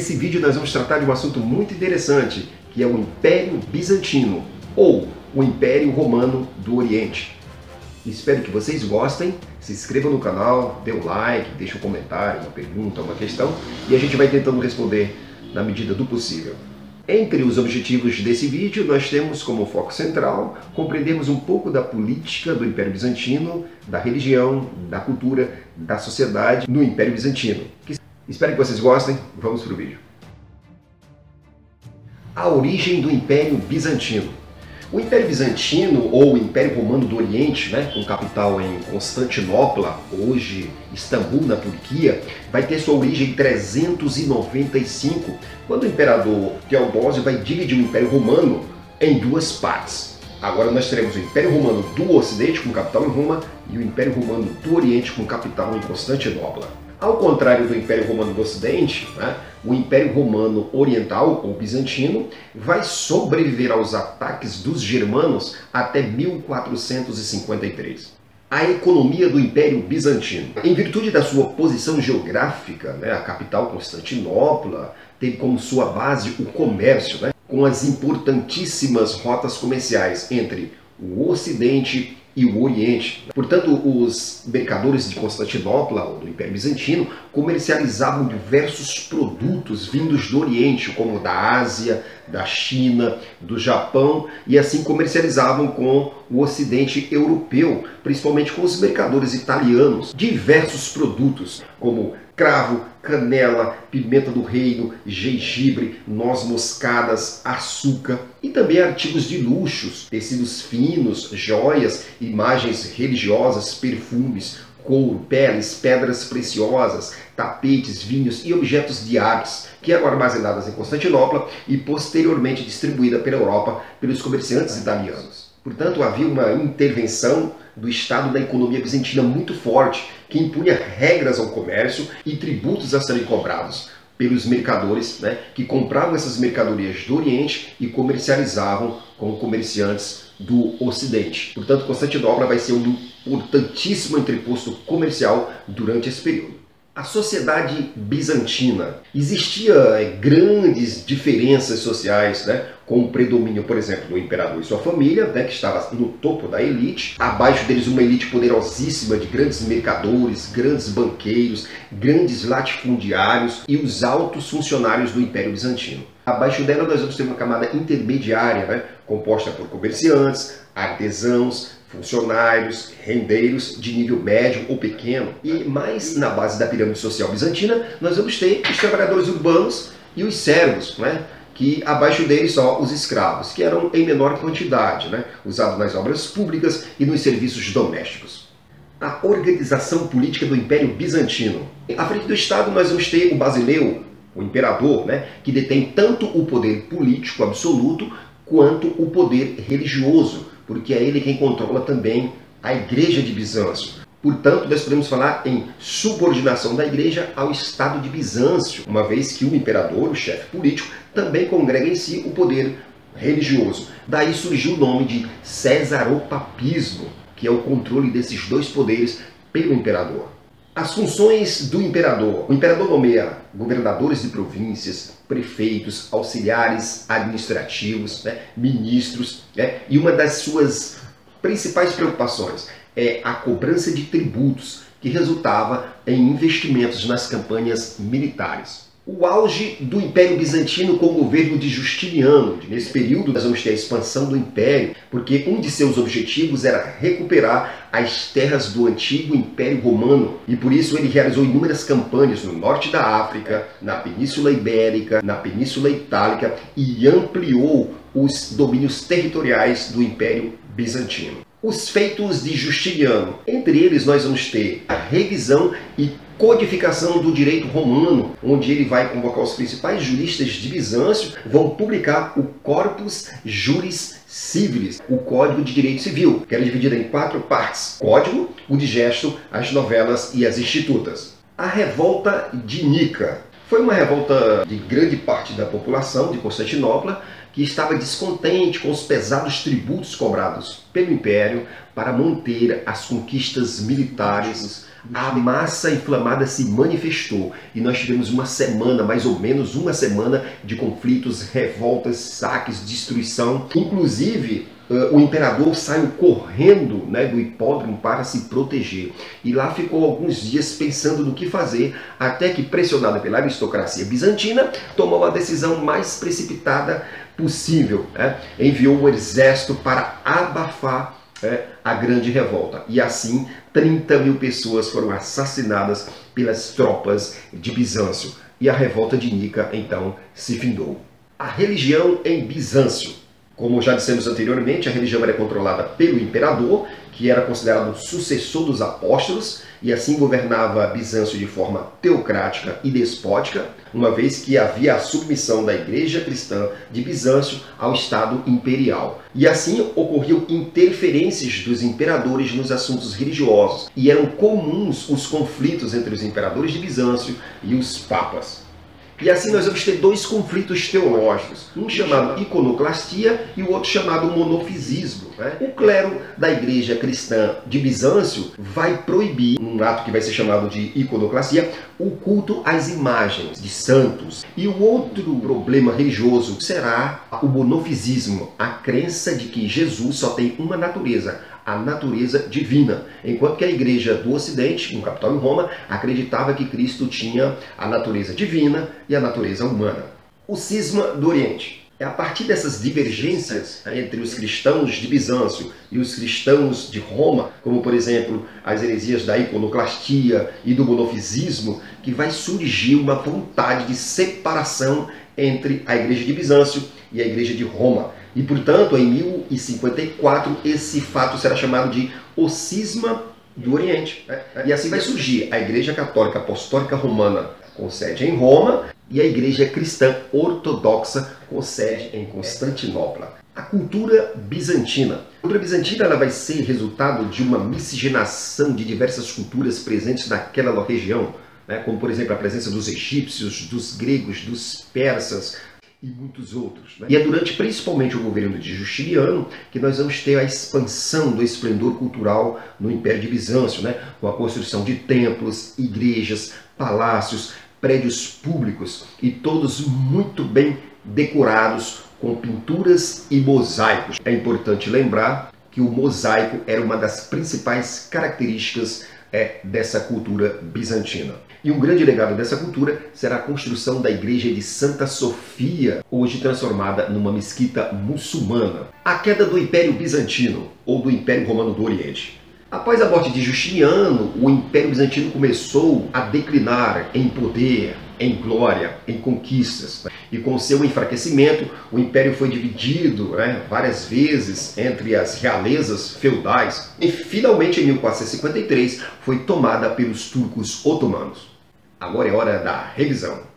Nesse vídeo nós vamos tratar de um assunto muito interessante, que é o Império Bizantino, ou o Império Romano do Oriente. Espero que vocês gostem, se inscrevam no canal, dê um like, deixe um comentário, uma pergunta, uma questão, e a gente vai tentando responder na medida do possível. Entre os objetivos desse vídeo, nós temos como foco central compreendermos um pouco da política do Império Bizantino, da religião, da cultura, da sociedade no Império Bizantino. Espero que vocês gostem, vamos para o vídeo. A origem do Império Bizantino. O Império Bizantino, ou Império Romano do Oriente, né, com capital em Constantinopla, hoje Istambul, na Turquia, vai ter sua origem em 395, quando o imperador Teodósio vai dividir o Império Romano em duas partes. Agora nós teremos o Império Romano do Ocidente, com capital em Roma, e o Império Romano do Oriente, com capital em Constantinopla. Ao contrário do Império Romano do Ocidente, né, o Império Romano Oriental, ou Bizantino, vai sobreviver aos ataques dos germanos até 1453 a economia do Império Bizantino. Em virtude da sua posição geográfica, né, a capital Constantinopla teve como sua base o comércio, né, com as importantíssimas rotas comerciais entre o Ocidente e o Oriente. Portanto, os mercadores de Constantinopla, ou do Império Bizantino, comercializavam diversos produtos vindos do Oriente, como da Ásia, da China, do Japão, e assim comercializavam com o Ocidente europeu, principalmente com os mercadores italianos, diversos produtos, como cravo, canela, pimenta do reino, gengibre, noz moscadas, açúcar e também artigos de luxos, tecidos finos, joias, imagens religiosas, perfumes, couro, peles, pedras preciosas, tapetes, vinhos e objetos de artes, que eram armazenadas em Constantinopla e posteriormente distribuídas pela Europa pelos comerciantes italianos. Portanto, havia uma intervenção do Estado da economia bizantina muito forte, que impunha regras ao comércio e tributos a serem cobrados pelos mercadores, né, que compravam essas mercadorias do Oriente e comercializavam com comerciantes do Ocidente. Portanto, Constantinopla vai ser um importantíssimo entreposto comercial durante esse período a sociedade bizantina. Existia é, grandes diferenças sociais, né? com o predomínio, por exemplo, do imperador e sua família, né, que estava no topo da elite, abaixo deles uma elite poderosíssima de grandes mercadores, grandes banqueiros, grandes latifundiários e os altos funcionários do Império Bizantino. Abaixo dela nós vamos ter uma camada intermediária, né, composta por comerciantes, artesãos, funcionários, rendeiros de nível médio ou pequeno. E mais na base da pirâmide social bizantina, nós vamos ter os trabalhadores urbanos e os servos, né? que abaixo deles só os escravos, que eram em menor quantidade, né? usados nas obras públicas e nos serviços domésticos. A organização política do Império Bizantino. À frente do Estado nós vamos ter o basileu, o imperador, né? que detém tanto o poder político absoluto quanto o poder religioso, porque é ele quem controla também a igreja de Bizâncio. Portanto, nós podemos falar em subordinação da igreja ao Estado de Bizâncio, uma vez que o imperador, o chefe político, também congrega em si o poder religioso. Daí surgiu o nome de Cesaropapismo, que é o controle desses dois poderes pelo imperador. As funções do imperador. O imperador nomeia governadores de províncias, prefeitos, auxiliares administrativos, né, ministros, né, e uma das suas principais preocupações é a cobrança de tributos, que resultava em investimentos nas campanhas militares o auge do Império Bizantino com o governo de Justiniano. Nesse período, nós vamos ter a expansão do Império, porque um de seus objetivos era recuperar as terras do antigo Império Romano, e por isso ele realizou inúmeras campanhas no norte da África, na Península Ibérica, na Península Itálica e ampliou os domínios territoriais do Império Bizantino. Os feitos de Justiniano. Entre eles, nós vamos ter a revisão e codificação do direito romano, onde ele vai convocar os principais juristas de Bizâncio, vão publicar o Corpus Juris Civilis, o Código de Direito Civil, que era dividido em quatro partes: Código, o Digesto, as novelas e as institutas. A Revolta de Nica foi uma revolta de grande parte da população de Constantinopla que estava descontente com os pesados tributos cobrados pelo Império para manter as conquistas militares a massa inflamada se manifestou e nós tivemos uma semana, mais ou menos uma semana, de conflitos, revoltas, saques, destruição. Inclusive, uh, o imperador saiu correndo né, do hipódromo para se proteger. E lá ficou alguns dias pensando no que fazer, até que, pressionada pela aristocracia bizantina, tomou a decisão mais precipitada possível. Né? Enviou um exército para abafar é, a grande revolta. E assim, 30 mil pessoas foram assassinadas pelas tropas de Bizâncio. E a revolta de Nica, então, se findou. A religião em Bizâncio. Como já dissemos anteriormente, a religião era controlada pelo imperador, que era considerado o sucessor dos apóstolos, e assim governava Bizâncio de forma teocrática e despótica, uma vez que havia a submissão da igreja cristã de Bizâncio ao Estado imperial. E assim ocorriam interferências dos imperadores nos assuntos religiosos, e eram comuns os conflitos entre os imperadores de Bizâncio e os papas. E assim nós vamos ter dois conflitos teológicos, um chamado iconoclastia e o outro chamado monofisismo. Né? O clero da igreja cristã de Bizâncio vai proibir, num ato que vai ser chamado de iconoclastia, o culto às imagens de santos. E o outro problema religioso será o monofisismo, a crença de que Jesus só tem uma natureza, a natureza divina, enquanto que a igreja do Ocidente, no capital em Roma, acreditava que Cristo tinha a natureza divina e a natureza humana. O cisma do Oriente. É a partir dessas divergências entre os cristãos de Bizâncio e os cristãos de Roma, como por exemplo as heresias da iconoclastia e do monofisismo, que vai surgir uma vontade de separação entre a igreja de Bizâncio e a igreja de Roma. E, portanto, em 1054, esse fato será chamado de o cisma do Oriente. E assim vai surgir a Igreja Católica Apostólica Romana, com sede em Roma, e a Igreja Cristã Ortodoxa, com sede em Constantinopla. A cultura bizantina. A cultura bizantina ela vai ser resultado de uma miscigenação de diversas culturas presentes naquela região, né? como por exemplo a presença dos egípcios, dos gregos, dos persas, e muitos outros. Né? E é durante principalmente o governo de Justiniano que nós vamos ter a expansão do esplendor cultural no Império de Bizâncio, né? com a construção de templos, igrejas, palácios, prédios públicos e todos muito bem decorados com pinturas e mosaicos. É importante lembrar que o mosaico era uma das principais características é, dessa cultura bizantina. E um grande legado dessa cultura será a construção da igreja de Santa Sofia, hoje transformada numa mesquita muçulmana. A queda do Império Bizantino, ou do Império Romano do Oriente. Após a morte de Justiniano, o Império Bizantino começou a declinar em poder, em glória, em conquistas. E com seu enfraquecimento, o império foi dividido né, várias vezes entre as realezas feudais e finalmente em 1453 foi tomada pelos turcos otomanos. Agora é hora da revisão.